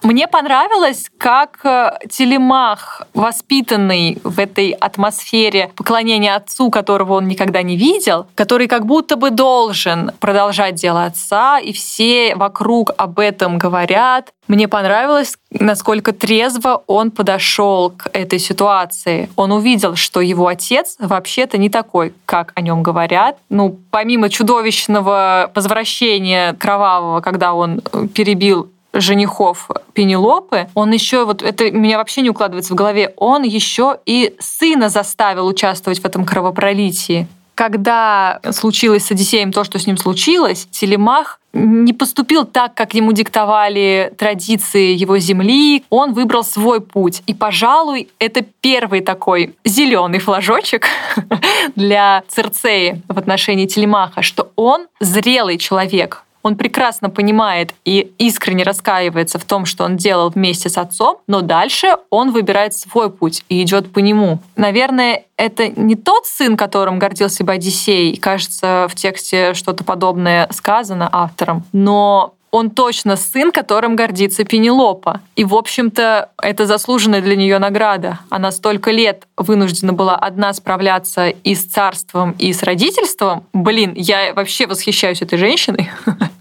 Мне понравилось, как э, Телемах, воспитанный в этой атмосфере поклонения отцу, которого он никогда не видел, который как будто бы должен продолжать дело отца, и все вокруг об этом говорят. Мне понравилось, насколько трезво он подошел к этой ситуации. Он увидел, что его отец вообще-то не такой, как о нем говорят. Ну, помимо чудовищного возвращения кровавого, когда он э, перебил женихов Пенелопы, он еще, вот это меня вообще не укладывается в голове, он еще и сына заставил участвовать в этом кровопролитии. Когда случилось с Одиссеем то, что с ним случилось, Телемах не поступил так, как ему диктовали традиции его земли. Он выбрал свой путь. И, пожалуй, это первый такой зеленый флажочек [LAUGHS] для Церцеи в отношении Телемаха, что он зрелый человек он прекрасно понимает и искренне раскаивается в том, что он делал вместе с отцом, но дальше он выбирает свой путь и идет по нему. Наверное, это не тот сын, которым гордился бы Одиссей. Кажется, в тексте что-то подобное сказано автором. Но он точно сын, которым гордится Пенелопа. И, в общем-то, это заслуженная для нее награда. Она столько лет вынуждена была одна справляться и с царством, и с родительством. Блин, я вообще восхищаюсь этой женщиной. [LAUGHS]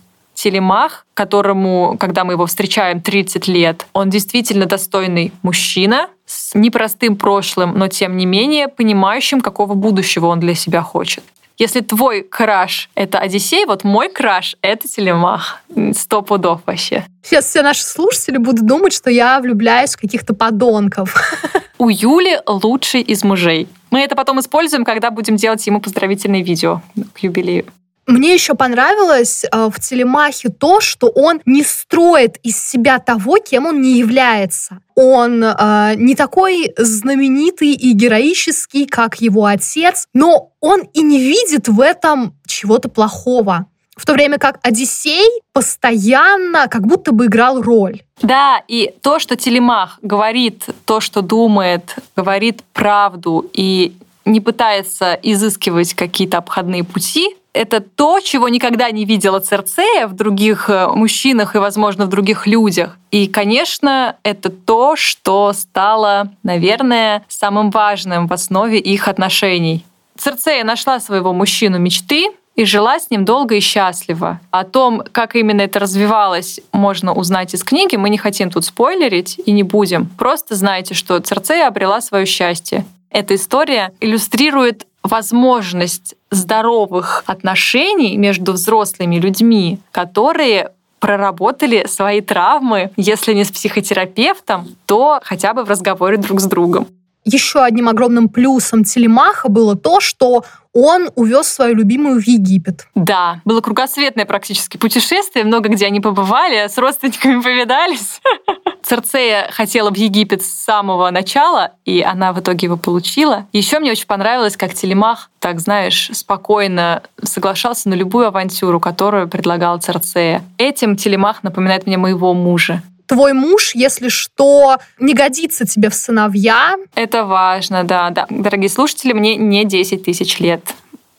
Телемах, которому, когда мы его встречаем 30 лет, он действительно достойный мужчина с непростым прошлым, но тем не менее понимающим, какого будущего он для себя хочет. Если твой краш — это Одиссей, вот мой краш — это Телемах. Сто пудов вообще. Сейчас все наши слушатели будут думать, что я влюбляюсь в каких-то подонков. [LAUGHS] У Юли лучший из мужей. Мы это потом используем, когда будем делать ему поздравительные видео к юбилею. Мне еще понравилось э, в Телемахе то, что он не строит из себя того, кем он не является. Он э, не такой знаменитый и героический, как его отец, но он и не видит в этом чего-то плохого. В то время как Одиссей постоянно как будто бы играл роль. Да, и то, что Телемах говорит то, что думает, говорит правду и не пытается изыскивать какие-то обходные пути, это то, чего никогда не видела Церцея в других э, мужчинах и, возможно, в других людях. И, конечно, это то, что стало, наверное, самым важным в основе их отношений. Церцея нашла своего мужчину мечты, и жила с ним долго и счастливо. О том, как именно это развивалось, можно узнать из книги. Мы не хотим тут спойлерить и не будем. Просто знайте, что Церцея обрела свое счастье. Эта история иллюстрирует возможность здоровых отношений между взрослыми людьми, которые проработали свои травмы, если не с психотерапевтом, то хотя бы в разговоре друг с другом. Еще одним огромным плюсом Телемаха было то, что он увез свою любимую в Египет. Да, было кругосветное практически путешествие, много где они побывали, с родственниками повидались. [LAUGHS] Церцея хотела в Египет с самого начала, и она в итоге его получила. Еще мне очень понравилось, как Телемах, так знаешь, спокойно соглашался на любую авантюру, которую предлагала Церцея. Этим Телемах напоминает мне моего мужа твой муж, если что, не годится тебе в сыновья. Это важно, да, да. Дорогие слушатели, мне не 10 тысяч лет.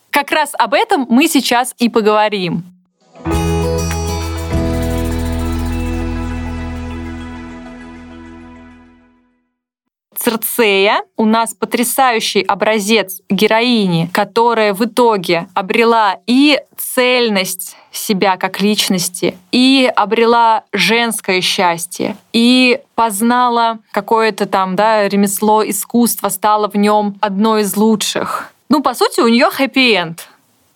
Как раз об этом мы сейчас и поговорим. Церцея. У нас потрясающий образец героини, которая в итоге обрела и цельность себя как личности, и обрела женское счастье, и познала какое-то там, да, ремесло, искусство, стало в нем одной из лучших. Ну, по сути, у нее хэппи-энд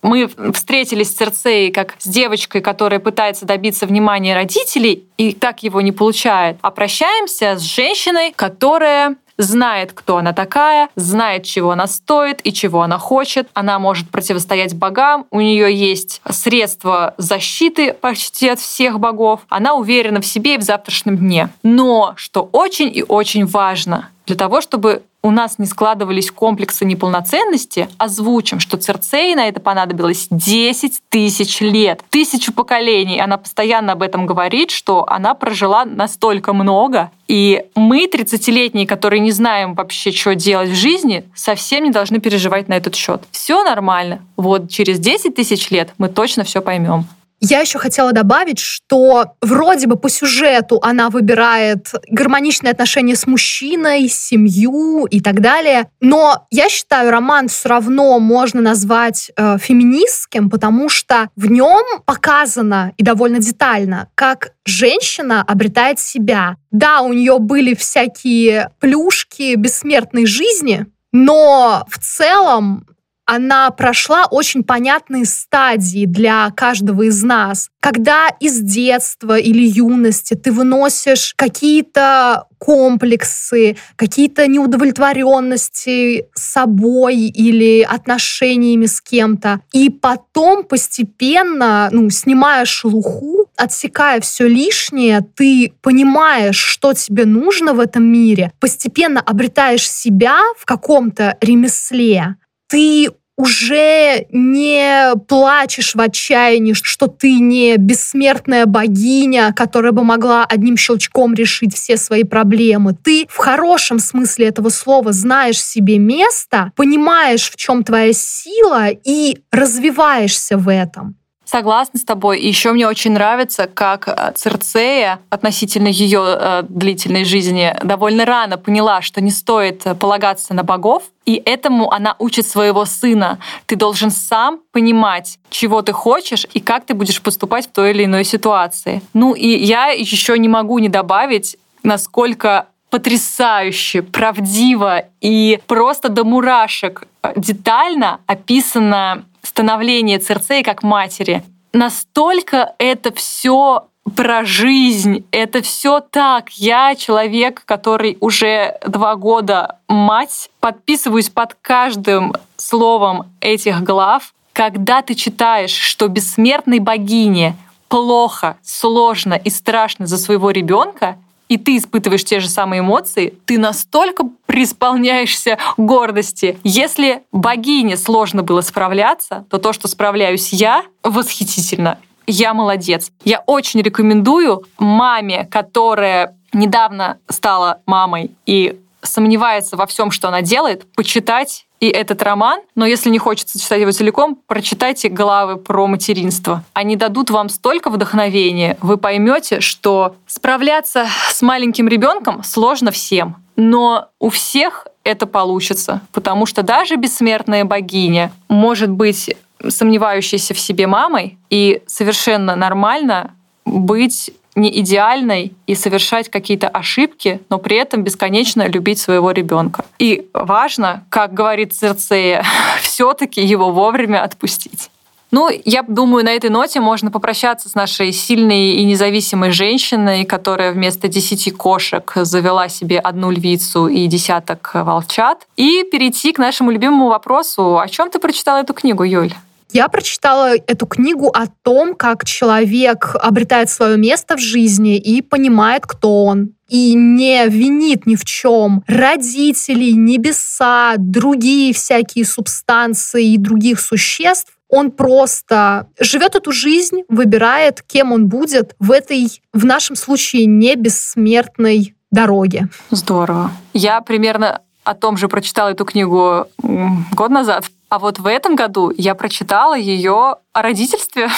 мы встретились с Церцеей как с девочкой, которая пытается добиться внимания родителей и так его не получает, а прощаемся с женщиной, которая знает, кто она такая, знает, чего она стоит и чего она хочет. Она может противостоять богам, у нее есть средства защиты почти от всех богов. Она уверена в себе и в завтрашнем дне. Но, что очень и очень важно, для того, чтобы у нас не складывались комплексы неполноценности, озвучим, что Церцеи на это понадобилось 10 тысяч лет, тысячу поколений. Она постоянно об этом говорит, что она прожила настолько много. И мы, 30-летние, которые не знаем вообще, что делать в жизни, совсем не должны переживать на этот счет. Все нормально. Вот через 10 тысяч лет мы точно все поймем. Я еще хотела добавить, что вроде бы по сюжету она выбирает гармоничные отношения с мужчиной, семью и так далее. Но я считаю, роман все равно можно назвать э, феминистским, потому что в нем показано и довольно детально, как женщина обретает себя. Да, у нее были всякие плюшки бессмертной жизни, но в целом она прошла очень понятные стадии для каждого из нас. Когда из детства или юности ты выносишь какие-то комплексы, какие-то неудовлетворенности собой или отношениями с кем-то. И потом постепенно, ну, снимая шелуху, отсекая все лишнее, ты понимаешь, что тебе нужно в этом мире, постепенно обретаешь себя в каком-то ремесле, ты уже не плачешь в отчаянии, что ты не бессмертная богиня, которая бы могла одним щелчком решить все свои проблемы. Ты в хорошем смысле этого слова знаешь себе место, понимаешь, в чем твоя сила и развиваешься в этом. Согласна с тобой. И еще мне очень нравится, как э, Церцея относительно ее э, длительной жизни довольно рано поняла, что не стоит э, полагаться на богов, и этому она учит своего сына. Ты должен сам понимать, чего ты хочешь и как ты будешь поступать в той или иной ситуации. Ну и я еще не могу не добавить, насколько потрясающе, правдиво и просто до мурашек детально описано становление Церцеи как матери. Настолько это все про жизнь. Это все так. Я человек, который уже два года мать, подписываюсь под каждым словом этих глав. Когда ты читаешь, что бессмертной богине плохо, сложно и страшно за своего ребенка, и ты испытываешь те же самые эмоции, ты настолько преисполняешься гордости. Если богине сложно было справляться, то то, что справляюсь я, восхитительно. Я молодец. Я очень рекомендую маме, которая недавно стала мамой и сомневается во всем, что она делает, почитать и этот роман, но если не хочется читать его целиком, прочитайте главы про материнство. Они дадут вам столько вдохновения, вы поймете, что справляться с маленьким ребенком сложно всем, но у всех это получится, потому что даже бессмертная богиня может быть сомневающейся в себе мамой, и совершенно нормально быть не идеальной и совершать какие-то ошибки, но при этом бесконечно любить своего ребенка. И важно, как говорит Церцея, [LAUGHS] все-таки его вовремя отпустить. Ну, я думаю, на этой ноте можно попрощаться с нашей сильной и независимой женщиной, которая вместо десяти кошек завела себе одну львицу и десяток волчат, и перейти к нашему любимому вопросу. О чем ты прочитала эту книгу, Юль? Я прочитала эту книгу о том, как человек обретает свое место в жизни и понимает, кто он, и не винит ни в чем родителей, небеса, другие всякие субстанции и других существ. Он просто живет эту жизнь, выбирает, кем он будет в этой, в нашем случае, не бессмертной дороге. Здорово. Я примерно о том же прочитала эту книгу год назад. А вот в этом году я прочитала ее о родительстве.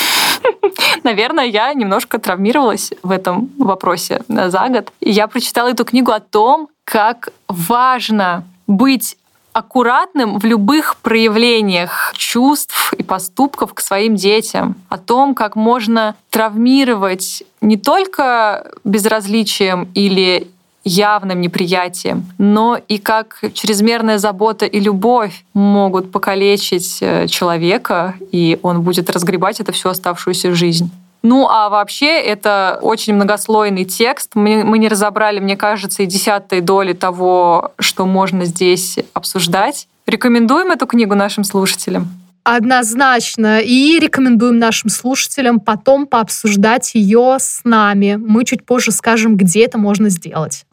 [LAUGHS] Наверное, я немножко травмировалась в этом вопросе за год. Я прочитала эту книгу о том, как важно быть аккуратным в любых проявлениях чувств и поступков к своим детям, о том, как можно травмировать не только безразличием или явным неприятием, но и как чрезмерная забота и любовь могут покалечить э, человека, и он будет разгребать это всю оставшуюся жизнь. Ну, а вообще это очень многослойный текст. Мы, мы не разобрали, мне кажется, и десятой доли того, что можно здесь обсуждать. Рекомендуем эту книгу нашим слушателям? Однозначно. И рекомендуем нашим слушателям потом пообсуждать ее с нами. Мы чуть позже скажем, где это можно сделать.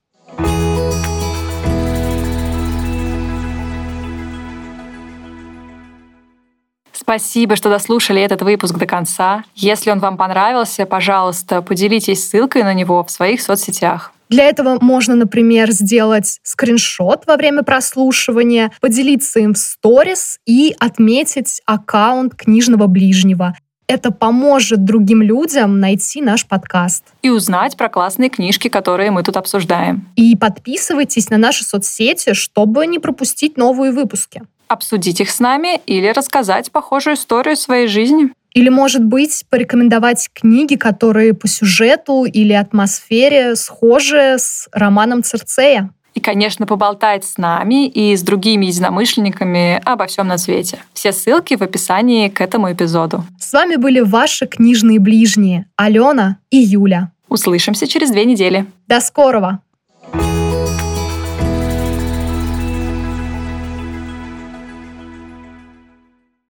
Спасибо, что дослушали этот выпуск до конца. Если он вам понравился, пожалуйста, поделитесь ссылкой на него в своих соцсетях. Для этого можно, например, сделать скриншот во время прослушивания, поделиться им в сторис и отметить аккаунт книжного ближнего. Это поможет другим людям найти наш подкаст. И узнать про классные книжки, которые мы тут обсуждаем. И подписывайтесь на наши соцсети, чтобы не пропустить новые выпуски обсудить их с нами или рассказать похожую историю своей жизни. Или, может быть, порекомендовать книги, которые по сюжету или атмосфере схожи с романом Церцея. И, конечно, поболтать с нами и с другими единомышленниками обо всем на свете. Все ссылки в описании к этому эпизоду. С вами были ваши книжные ближние Алена и Юля. Услышимся через две недели. До скорого!